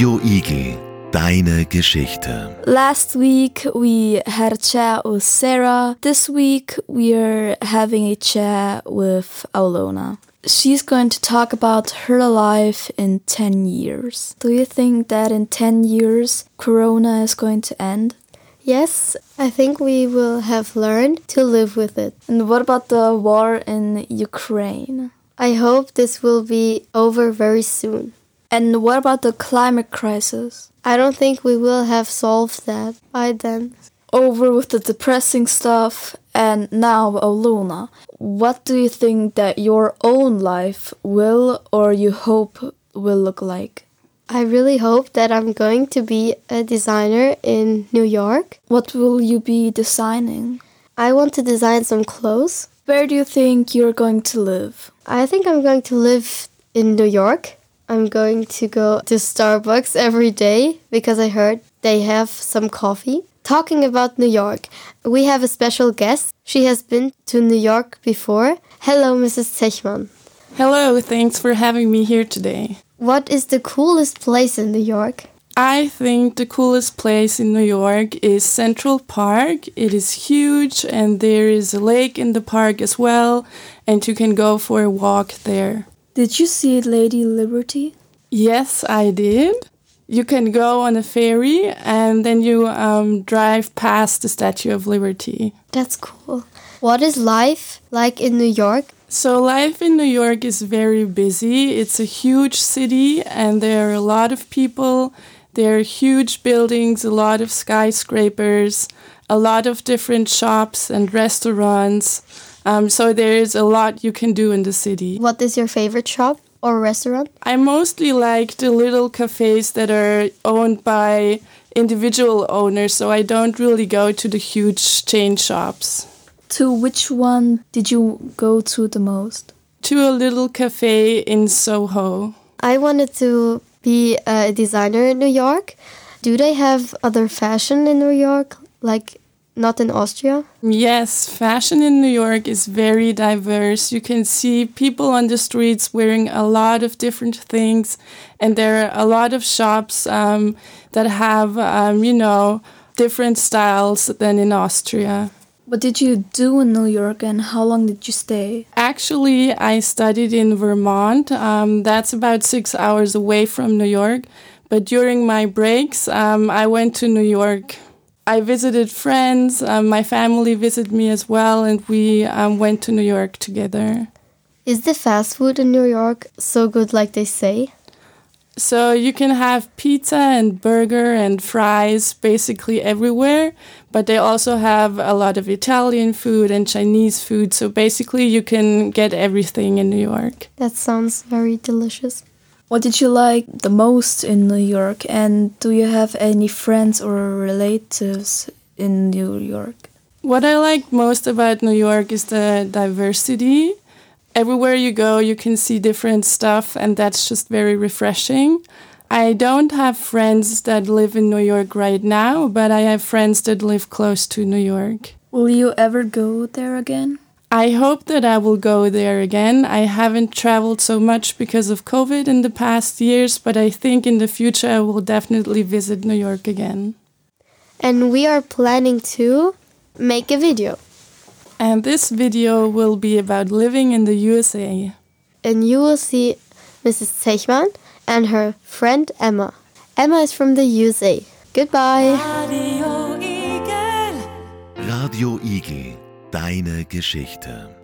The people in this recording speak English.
Radio Igel, deine Geschichte. Last week we had a chat with Sarah. This week we're having a chat with Aulona. She's going to talk about her life in 10 years. Do you think that in 10 years Corona is going to end? Yes, I think we will have learned to live with it. And what about the war in Ukraine? I hope this will be over very soon. And what about the climate crisis? I don't think we will have solved that by then. Over with the depressing stuff, and now oh, Aulona. What do you think that your own life will or you hope will look like? I really hope that I'm going to be a designer in New York. What will you be designing? I want to design some clothes. Where do you think you're going to live? I think I'm going to live in New York. I'm going to go to Starbucks every day because I heard they have some coffee. Talking about New York, we have a special guest. She has been to New York before. Hello, Mrs. Zechman. Hello, thanks for having me here today. What is the coolest place in New York? I think the coolest place in New York is Central Park. It is huge and there is a lake in the park as well, and you can go for a walk there. Did you see Lady Liberty? Yes, I did. You can go on a ferry and then you um, drive past the Statue of Liberty. That's cool. What is life like in New York? So, life in New York is very busy. It's a huge city and there are a lot of people. There are huge buildings, a lot of skyscrapers, a lot of different shops and restaurants. Um, so there is a lot you can do in the city. What is your favorite shop or restaurant? I mostly like the little cafes that are owned by individual owners, so I don't really go to the huge chain shops. To which one did you go to the most? To a little cafe in Soho. I wanted to be a designer in New York. Do they have other fashion in New York, like not in Austria? Yes, fashion in New York is very diverse. You can see people on the streets wearing a lot of different things, and there are a lot of shops um, that have, um, you know, different styles than in Austria. What did you do in New York and how long did you stay? Actually, I studied in Vermont. Um, that's about six hours away from New York. But during my breaks, um, I went to New York I visited friends. Um, my family visited me as well, and we um, went to New York together. Is the fast food in New York so good, like they say? So you can have pizza and burger and fries basically everywhere, but they also have a lot of Italian food and Chinese food. So basically, you can get everything in New York. That sounds very delicious. What did you like the most in New York? And do you have any friends or relatives in New York? What I like most about New York is the diversity. Everywhere you go, you can see different stuff, and that's just very refreshing. I don't have friends that live in New York right now, but I have friends that live close to New York. Will you ever go there again? I hope that I will go there again. I haven't traveled so much because of COVID in the past years, but I think in the future I will definitely visit New York again. And we are planning to make a video. And this video will be about living in the USA. And you will see Mrs. Zechman and her friend Emma. Emma is from the USA. Goodbye. Radio Igel. Deine Geschichte.